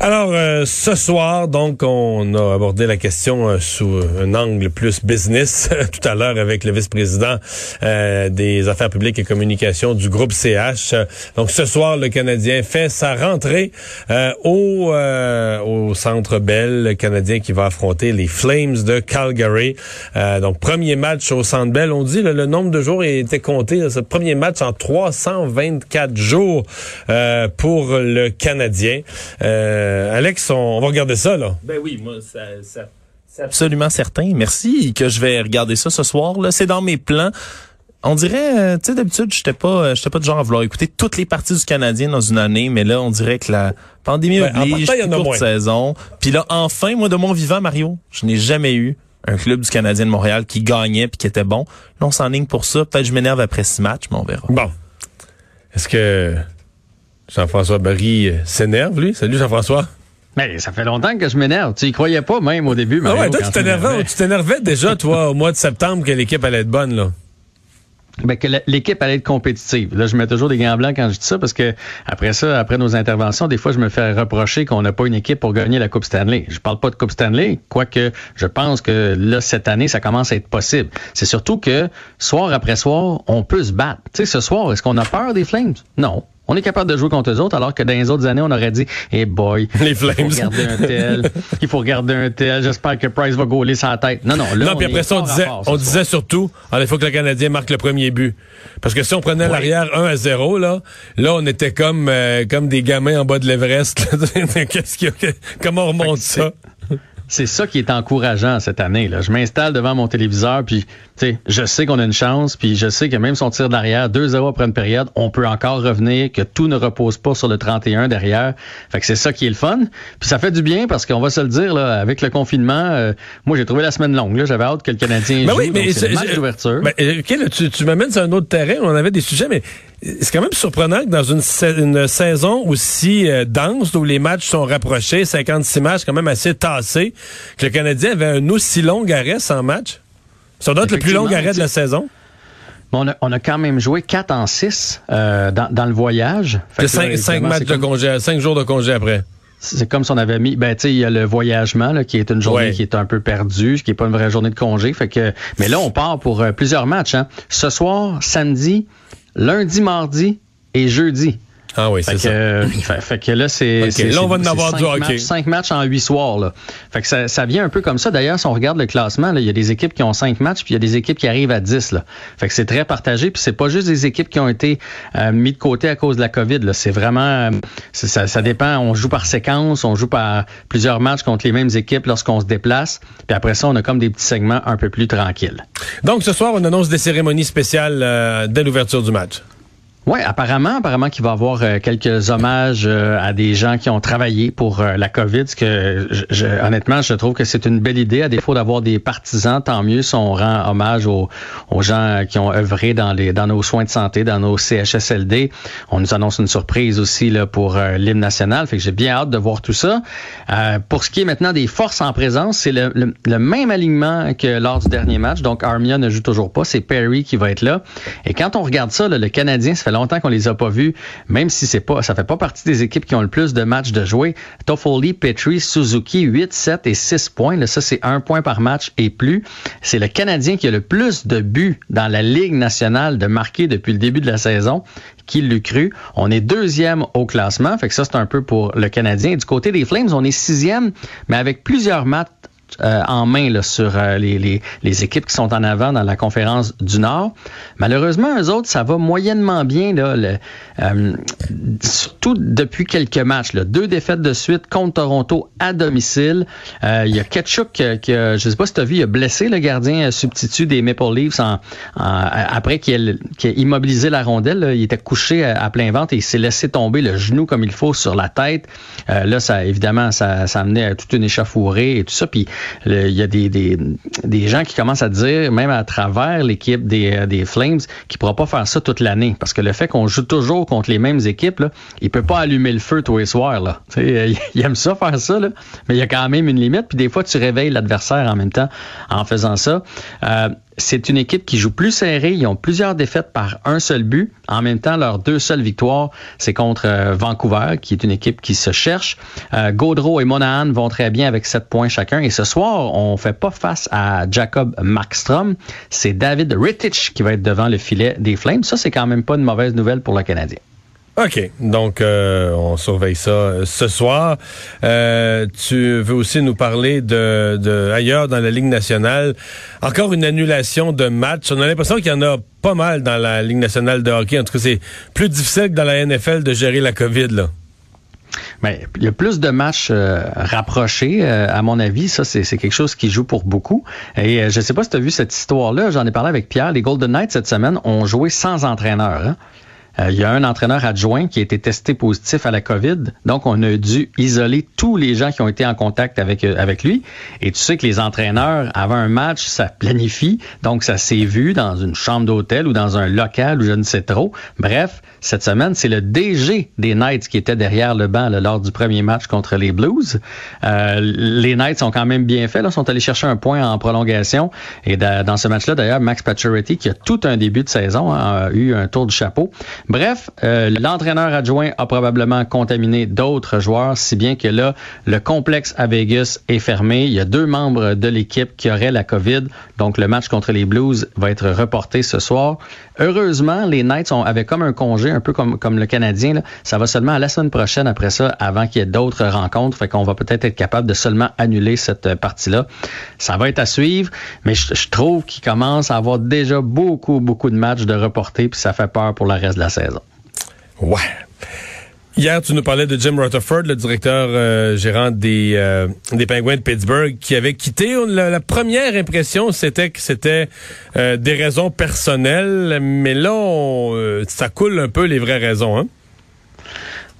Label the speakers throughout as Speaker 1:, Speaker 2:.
Speaker 1: Alors, euh, ce soir, donc, on a abordé la question euh, sous un angle plus business tout à l'heure avec le vice-président euh, des affaires publiques et communications du groupe CH. Donc, ce soir, le Canadien fait sa rentrée au, au Centre Bell, le Canadien qui va affronter les Flames de Calgary. donc, premier match au Centre Bell. On dit le nombre de jours était compté. ce premier match en 324 jours pour le Canadien. Euh, Alex, on, va regarder ça, là.
Speaker 2: Ben oui, moi, ça, c'est absolument certain. Merci que je vais regarder ça ce soir. Là, c'est dans mes plans. On dirait, euh, tu sais, d'habitude, j'étais pas, euh, j'étais pas de genre à vouloir écouter toutes les parties du Canadien dans une année, mais là, on dirait que la pandémie ben, oblige, une courte saison. Puis là, enfin, moi, de mon vivant, Mario, je n'ai jamais eu un club du Canadien de Montréal qui gagnait puis qui était bon. Là, on s'enligne pour ça. Peut-être je m'énerve après six matchs, mais on verra.
Speaker 1: Bon. Est-ce que Jean-François Barry s'énerve, lui? Salut, Jean-François.
Speaker 3: Mais ça fait longtemps que je m'énerve. Tu y croyais pas même au début,
Speaker 1: Mario, Ah ouais, tu t'énervais, tu t'énervais déjà, toi, au mois de septembre, que l'équipe allait être bonne, là.
Speaker 3: Ben, que l'équipe allait être compétitive. Là, je mets toujours des gants blancs quand je dis ça parce que après ça, après nos interventions, des fois, je me fais reprocher qu'on n'a pas une équipe pour gagner la Coupe Stanley. Je parle pas de Coupe Stanley, quoique je pense que là, cette année, ça commence à être possible. C'est surtout que soir après soir, on peut se battre. Tu sais, ce soir, est-ce qu'on a peur des Flames? Non. On est capable de jouer contre eux autres, alors que dans les autres années, on aurait dit, hey boy,
Speaker 1: les Flames. il
Speaker 3: faut regarder un tel, il faut regarder un tel, j'espère que Price va gauler sa tête. Non, non, là,
Speaker 1: non, puis après ça, on disait, on disait surtout, il faut que le Canadien marque le premier but. Parce que si on prenait l'arrière 1 à 0, là, là, on était comme, euh, comme des gamins en bas de l'Everest. Qu'est-ce qu'il y a, comment on remonte ça?
Speaker 3: C'est ça qui est encourageant cette année. Là. Je m'installe devant mon téléviseur, puis je sais qu'on a une chance, puis je sais que même si on tire derrière 2-0 après une période, on peut encore revenir, que tout ne repose pas sur le 31 derrière. Fait que c'est ça qui est le fun. Puis ça fait du bien parce qu'on va se le dire, là, avec le confinement, euh, moi j'ai trouvé la semaine longue. J'avais hâte que le Canadien
Speaker 1: ben
Speaker 3: joue.
Speaker 1: Oui, mais
Speaker 3: c'est le match d'ouverture.
Speaker 1: Ben, tu, tu m'amènes sur un autre terrain. On avait des sujets, mais c'est quand même surprenant que dans une, saison aussi euh, dense, où les matchs sont rapprochés, 56 matchs quand même assez tassés, que le Canadien avait un aussi long arrêt sans match. Ça doit être le plus long arrêt de la saison.
Speaker 3: on, a, on a quand même joué 4 en 6 euh, dans, dans, le voyage.
Speaker 1: Fait 5, matchs de congé, 5 jours de congé après.
Speaker 3: C'est comme si on avait mis, ben tu sais, il y a le voyagement là, qui est une journée qui est un peu perdue, ce qui est pas une vraie journée de congé. Fait que, mais là, on part pour euh, plusieurs matchs. Hein. Ce soir, samedi, lundi, mardi et jeudi.
Speaker 1: Ah oui, c'est ça.
Speaker 3: Euh, fait, que là, c'est.
Speaker 1: Là, on va en avoir du hockey.
Speaker 3: Cinq matchs en huit soirs. Là. Fait que ça, ça vient un peu comme ça. D'ailleurs, si on regarde le classement, il y a des équipes qui ont cinq matchs, puis il y a des équipes qui arrivent à 10. Là. Fait que c'est très partagé. Puis c'est pas juste des équipes qui ont été euh, mis de côté à cause de la COVID. C'est vraiment. Euh, ça, ça dépend. On joue par séquence, on joue par plusieurs matchs contre les mêmes équipes lorsqu'on se déplace. Puis après ça, on a comme des petits segments un peu plus tranquilles.
Speaker 1: Donc ce soir, on annonce des cérémonies spéciales dès l'ouverture du match.
Speaker 3: Oui, apparemment, apparemment qu'il va y avoir euh, quelques hommages euh, à des gens qui ont travaillé pour euh, la COVID. Ce que je, honnêtement, je trouve que c'est une belle idée. À défaut d'avoir des partisans, tant mieux si on rend hommage aux, gens qui ont œuvré dans les dans nos soins de santé, dans nos CHSLD. On nous annonce une surprise aussi là pour l'hymne national. Fait que j'ai bien hâte de voir tout ça. pour ce qui est maintenant des forces en présence, c'est le, le, même alignement que lors du dernier match. Donc Armia ne joue toujours pas. C'est Perry qui va être là. Et quand on regarde ça, le Canadien, ça fait longtemps qu'on les a pas vus, même si c'est pas, ça fait pas partie des équipes qui ont le plus de matchs de jouer. Toffoli, Petri, Suzuki, 8, 7 et 6 points. Ça, c'est un point par match et plus. C'est le Canadien qui a le plus de buts dans la Ligue nationale de marquer depuis le début de la saison. Qui l'eût cru? On est deuxième au classement. Fait que ça, c'est un peu pour le Canadien. du côté des Flames, on est sixième, mais avec plusieurs matchs euh, en main sur euh, les, équipes qui sont en avant dans la conférence du Nord. Malheureusement, eux autres, ça va moyennement bien, là, le, surtout depuis quelques matchs. Là. Deux défaites de suite contre Toronto à domicile. il y a Ketchuk qui, a, je sais pas si tu as vu, il a blessé le gardien substitut des Maple Leafs après qu'il ait, immobilisé la rondelle. il était couché à, plein ventre et il s'est laissé tomber le genou comme il faut sur la tête. là, ça évidemment, ça, ça amenait à toute une échauffourée et tout ça. Puis il y a des, des, des, gens qui commencent à dire, même à travers l'équipe des, euh, des Flames, qu'il ne pourra pas faire ça toute l'année. Parce que le fait qu'on joue toujours contre les mêmes équipes, là, il peut pas allumer le feu tous les soirs. Là. il aime ça faire ça, là, mais il y a quand même une limite. Puis des fois, tu réveilles l'adversaire en même temps en faisant ça. Euh, c'est une équipe qui joue plus serré. Ils ont plusieurs défaites par un seul but. En même temps, leurs deux seules victoires, c'est contre euh, Vancouver, qui est une équipe qui se cherche. Euh, Gaudreau et Monahan vont très bien avec sept points chacun. Et ce soir, on fait pas face à Jacob Markstrom. C'est David Rittich qui va être devant le filet des Flames. Ça, c'est quand même pas une mauvaise nouvelle pour le Canadien.
Speaker 1: OK. Donc, euh, on surveille ça euh, ce soir. Euh, tu veux aussi nous parler de, de, ailleurs dans la Ligue nationale. Encore une annulation de match. On a l'impression qu'il y en a pas mal dans la Ligue nationale de hockey. En tout cas, c'est plus difficile que dans la NFL de gérer la COVID, là.
Speaker 3: Mais il plus de matchs rapprochés, à mon avis. Ça, c'est quelque chose qui joue pour beaucoup. Et je ne sais pas si tu as vu cette histoire-là. J'en ai parlé avec Pierre. Les Golden Knights, cette semaine, ont joué sans entraîneur. Hein? Euh, il y a un entraîneur adjoint qui a été testé positif à la COVID. Donc, on a dû isoler tous les gens qui ont été en contact avec, euh, avec lui. Et tu sais que les entraîneurs, avant un match, ça planifie. Donc, ça s'est vu dans une chambre d'hôtel ou dans un local ou je ne sais trop. Bref, cette semaine, c'est le DG des Knights qui était derrière le banc lors du premier match contre les Blues. Euh, les Knights ont quand même bien fait. Là, sont allés chercher un point en prolongation. Et dans ce match-là, d'ailleurs, Max Pacioretty, qui a tout un début de saison, hein, a eu un tour du chapeau. Bref, euh, l'entraîneur adjoint a probablement contaminé d'autres joueurs, si bien que là, le complexe à Vegas est fermé. Il y a deux membres de l'équipe qui auraient la COVID, donc le match contre les Blues va être reporté ce soir. Heureusement, les Knights ont, avaient comme un congé, un peu comme, comme le Canadien. Ça va seulement à la semaine prochaine après ça, avant qu'il y ait d'autres rencontres. Fait qu'on va peut-être être capable de seulement annuler cette partie-là. Ça va être à suivre, mais je, trouve qu'il commence à avoir déjà beaucoup, beaucoup de matchs de reportés, puis ça fait peur pour le reste de la
Speaker 1: Ouais. Hier, tu nous parlais de Jim Rutherford, le directeur euh, gérant des, euh, des Penguins de Pittsburgh, qui avait quitté. La, première impression, c'était que c'était euh, des raisons personnelles, mais là, ça coule un peu les vraies raisons. Hein?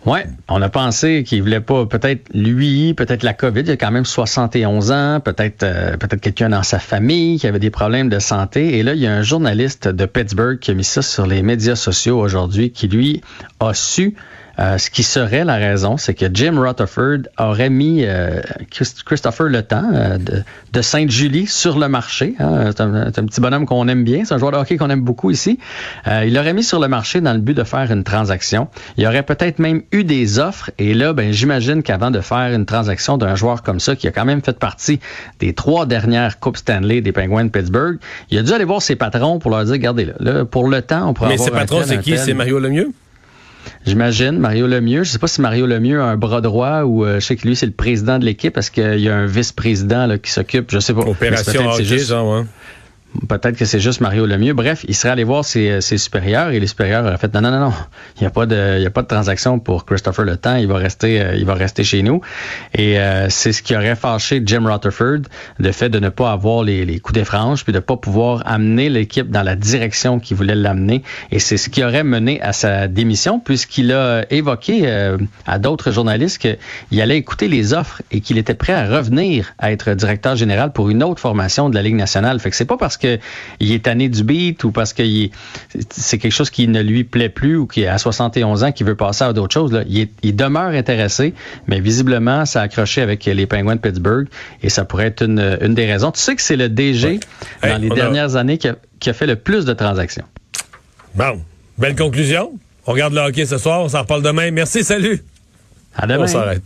Speaker 3: Ouais, on a pensé qu'il voulait pas peut-être lui, peut-être la COVID, il a quand même 71 ans, peut-être peut-être quelqu'un dans sa famille qui avait des problèmes de santé et là il y a un journaliste de Pittsburgh qui a mis ça sur les médias sociaux aujourd'hui qui lui a su euh, ce qui serait la raison, c'est que Jim Rutherford aurait mis euh, Christopher Le Temps euh, de, de Sainte-Julie sur le marché. Hein. C'est, un, petit bonhomme qu'on aime bien. C'est un joueur de hockey qu'on aime beaucoup ici. il l'aurait mis sur le marché dans le but de faire une transaction. Il aurait peut-être même eu des offres. Et là, ben, j'imagine qu'avant de faire une transaction d'un joueur comme ça, qui a quand même fait partie des trois dernières Coupes Stanley des Penguins de Pittsburgh, il a dû aller voir ses patrons pour leur dire, regardez, là, pour le temps, on pourrait
Speaker 1: Mais ses patrons, c'est qui? C'est Mario Lemieux?
Speaker 3: J'imagine, Mario Lemieux. Je sais pas si Mario Lemieux a un bras droit ou euh, je sais que lui, c'est le président de l'équipe parce qu'il y a un vice-président qui s'occupe, je sais pas.
Speaker 1: Opération hockey, juste... genre, ouais.
Speaker 3: Peut-être que c'est juste Mario Lemieux. Bref, il serait allé voir ses, supérieurs et les supérieurs auraient fait non, non, non, non. Il n'y a pas de, a pas de transaction pour Christopher Le Temps. Il va rester, euh, il va rester chez nous. Et euh, c'est ce qui aurait fâché Jim Rutherford, le fait de ne pas avoir les, les coups des franges puis de pas pouvoir amener l'équipe dans la direction qu'il voulait l'amener. Et c'est ce qui aurait mené à sa démission puisqu'il a évoqué euh, à d'autres journalistes qu'il allait écouter les offres et qu'il était prêt à revenir à être directeur général pour une autre formation de la Ligue nationale. Fait que c'est pas parce qu'il est tanné du beat ou parce que c'est quelque chose qui ne lui plaît plus ou qui à 71 ans qui veut passer à d'autres choses. Là. Il, demeure intéressé, mais visiblement, ça a accroché avec les Penguins de Pittsburgh et ça pourrait être une, des raisons. Tu sais que c'est le DG dans les dernières années qui a, fait le plus de transactions.
Speaker 1: Bon, belle conclusion. On regarde le hockey ce soir, on s'en reparle demain. Merci, salut.
Speaker 3: À demain. On
Speaker 1: s'arrête.